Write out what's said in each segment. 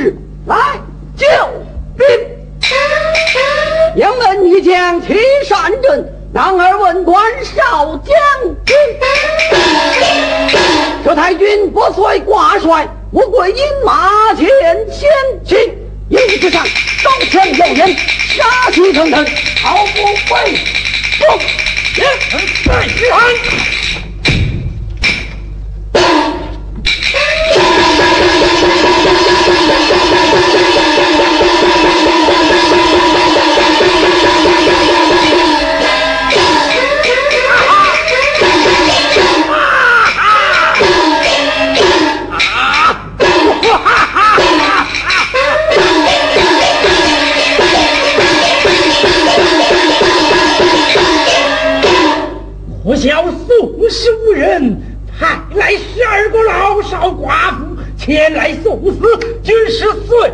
日来救兵。杨门一将齐善阵，男儿问官少将军。这太君不遂挂帅，我跪饮马前前行。营之上刀枪耀眼，杀气腾腾，毫不畏不。再看。不妇前来送死，均是随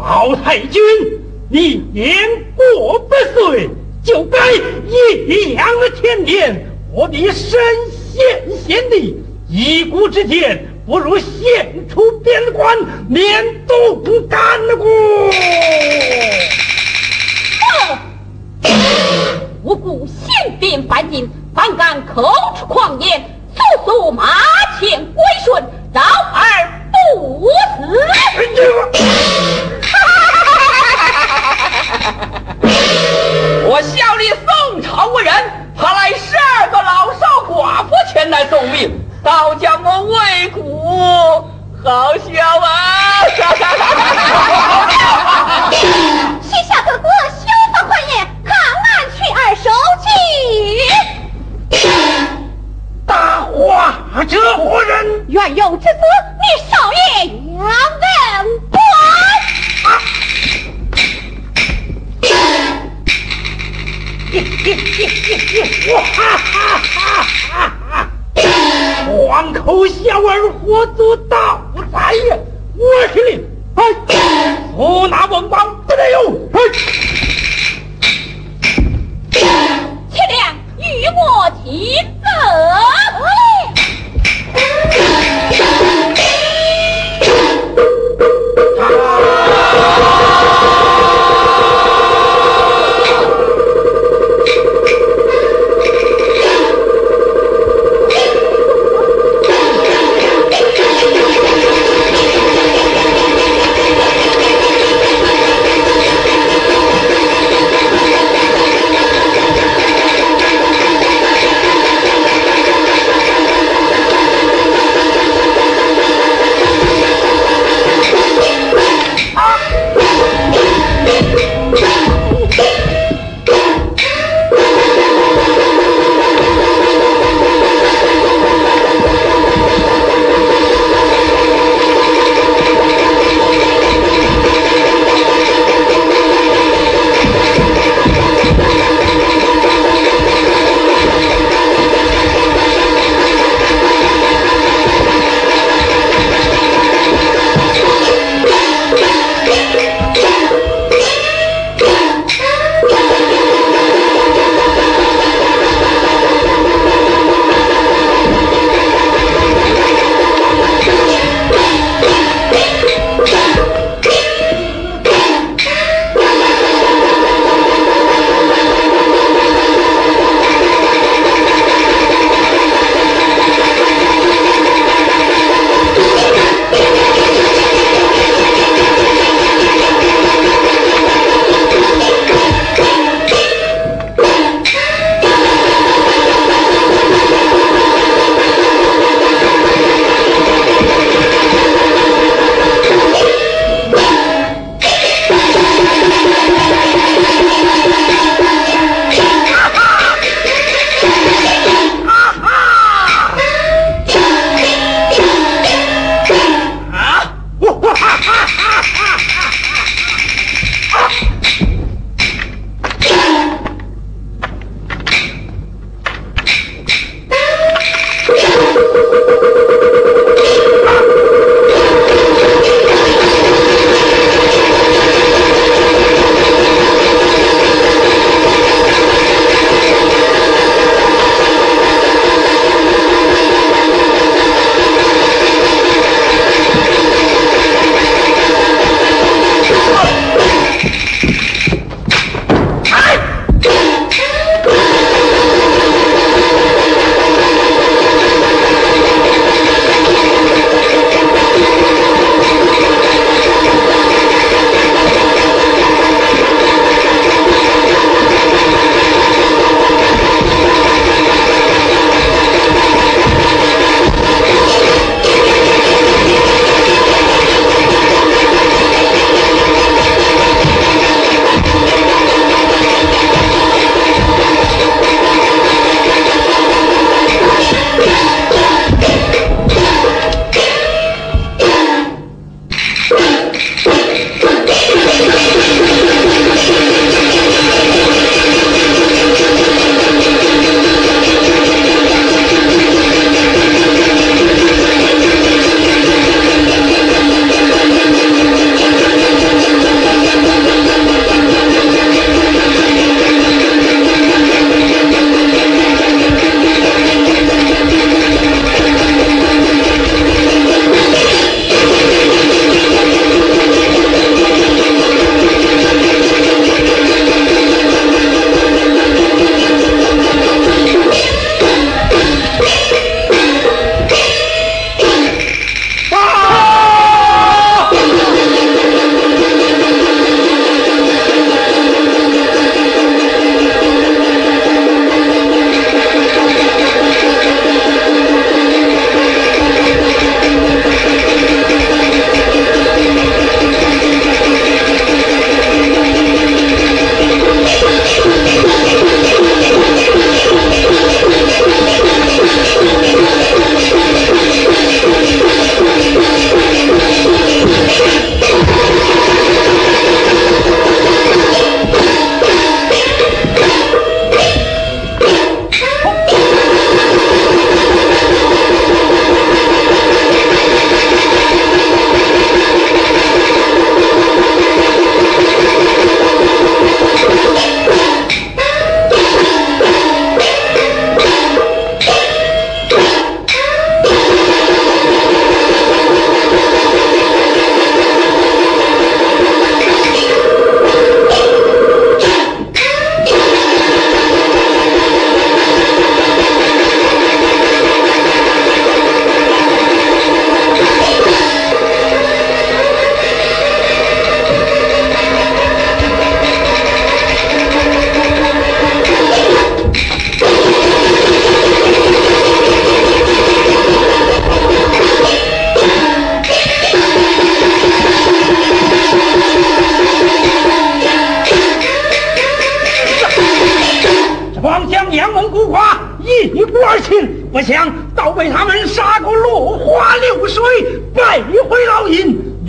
老太君，你年过百岁，就该颐养天年。我的身陷险地，一国之间，不如献出边关，免都不干了。故，无故先兵犯境，反敢口出狂言，速速马前归顺，饶而不死。我效力宋朝无人，他来十二个老少寡妇前来送命，倒叫我魏苦好消亡。西夏各国休得狂言，看俺去而收之。大话者何人？元佑之子，你少爷也。嘿，我哈哈哈哈哈哈！黄口小儿活足大才呀，我是令，嘿，不拿王八不得哟，嘿。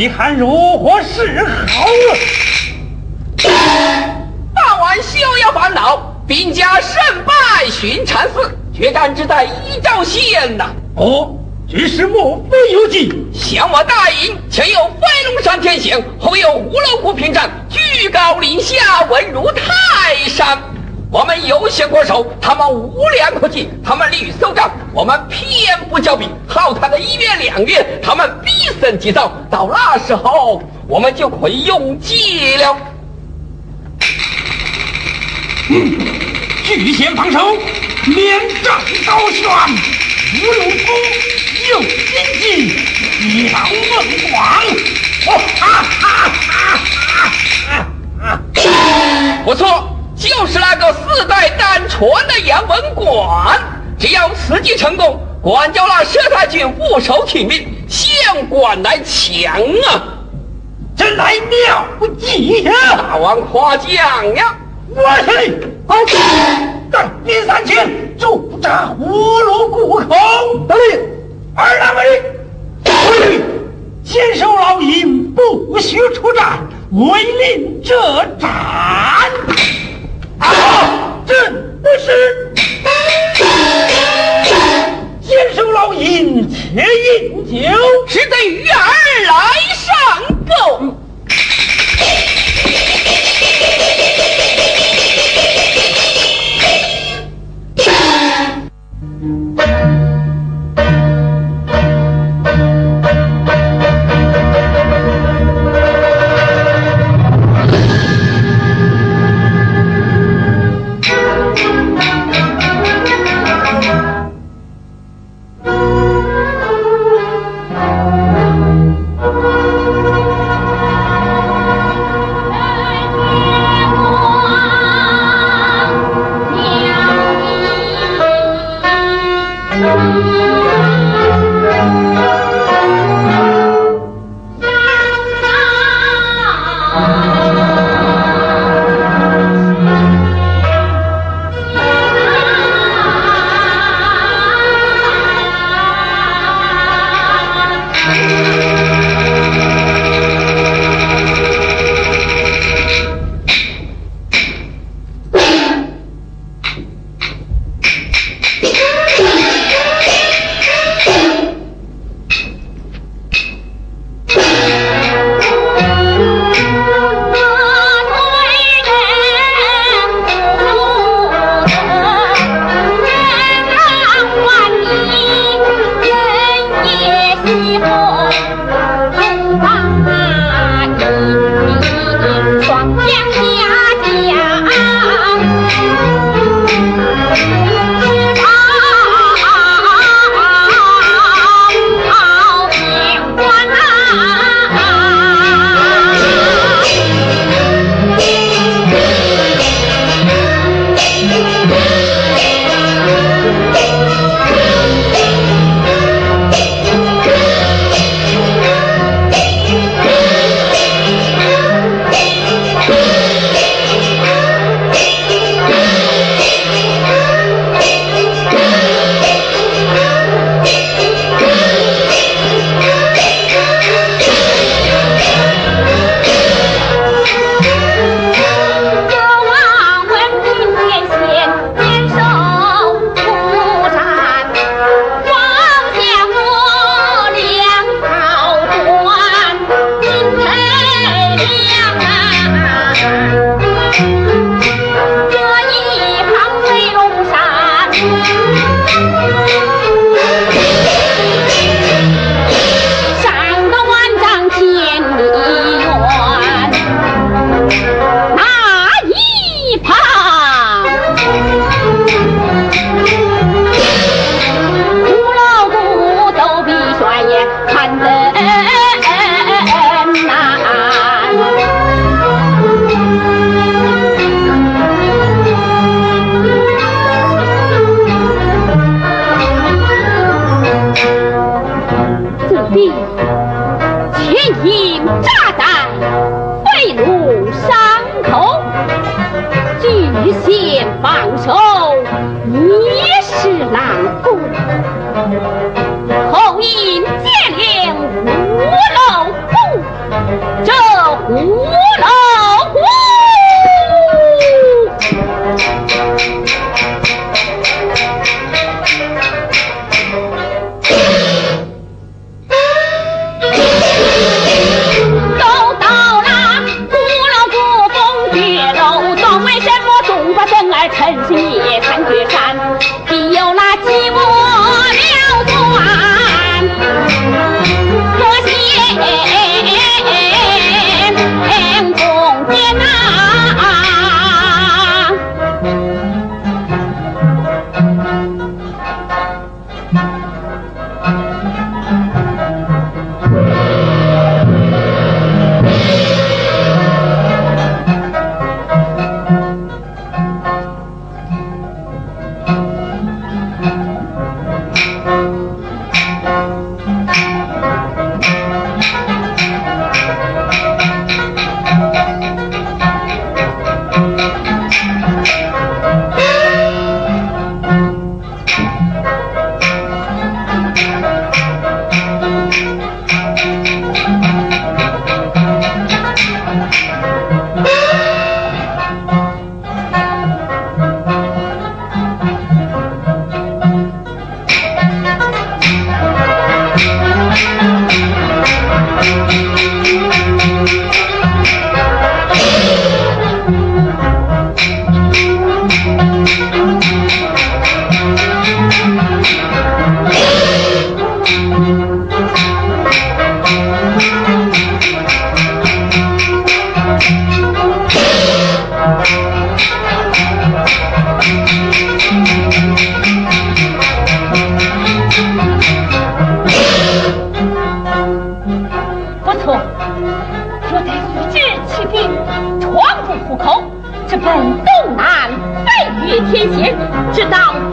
你看如何是好？大王休要烦恼，兵家胜败寻常事，决战只在一招鲜呐。哦。局势莫非有计？想我大营前有飞龙山天险，后有五龙谷屏障，居高临下，稳如泰山。我们有险过手，他们无粮可寄，他们屡收账，我们偏不交兵，耗他的一月两月，他们必胜即造。到那时候，我们就可以用计了。嗯，据先防守，连战高悬，五路攻。有心计，你老孟广，哈哈哈！不错，就是那个四代单传的杨文广。只要此计成功，管教那佘太君俯首请命，向管来抢啊！真来妙不及呀！大王夸奖呀！我去，好，带兵三千，驻扎五路谷口。得令。二郎尉，坚守老营，不许出战，违令者斩。啊，这不是。坚守老营，且饮酒，是得鱼儿来上供。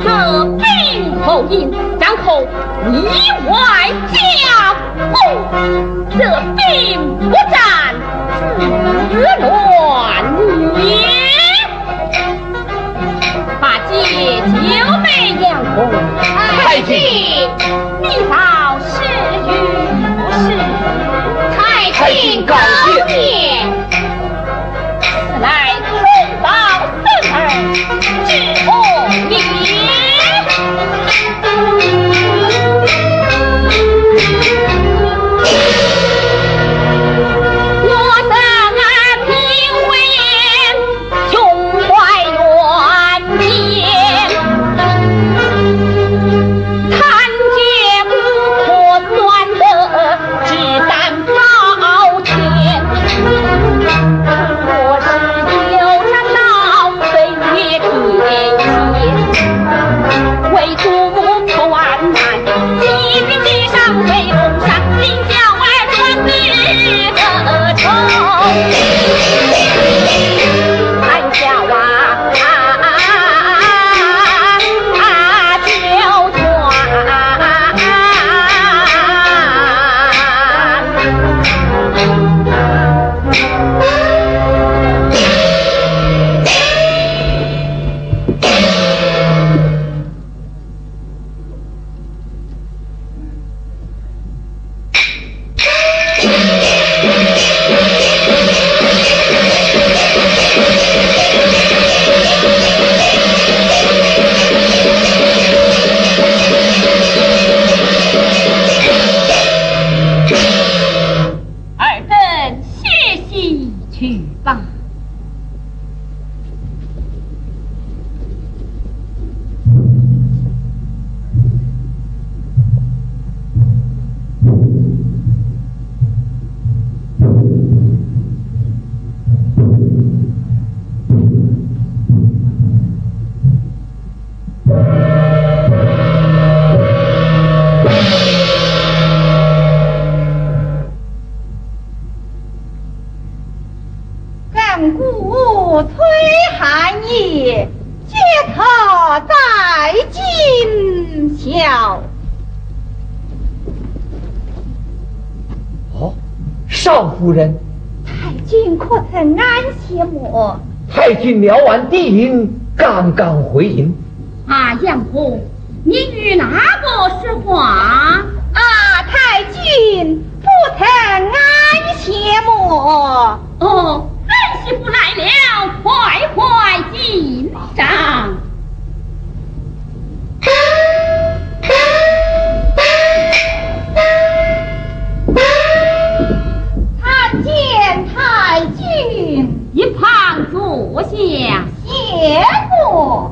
这兵后营然后里外夹攻这兵不战自乱也八戒九妹杨红太君你到是与不是太君高见少夫人。太君可曾安歇么？太君聊完地营，刚刚回营。啊，相公，你与哪个说话？啊，太君不曾安歇么？哦，儿媳妇来了，快快进帐。望祖先谢过